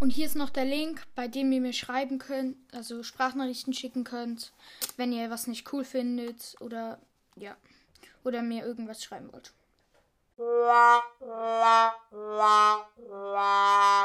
Und hier ist noch der Link, bei dem ihr mir schreiben könnt, also Sprachnachrichten schicken könnt, wenn ihr was nicht cool findet oder ja, oder mir irgendwas schreiben wollt.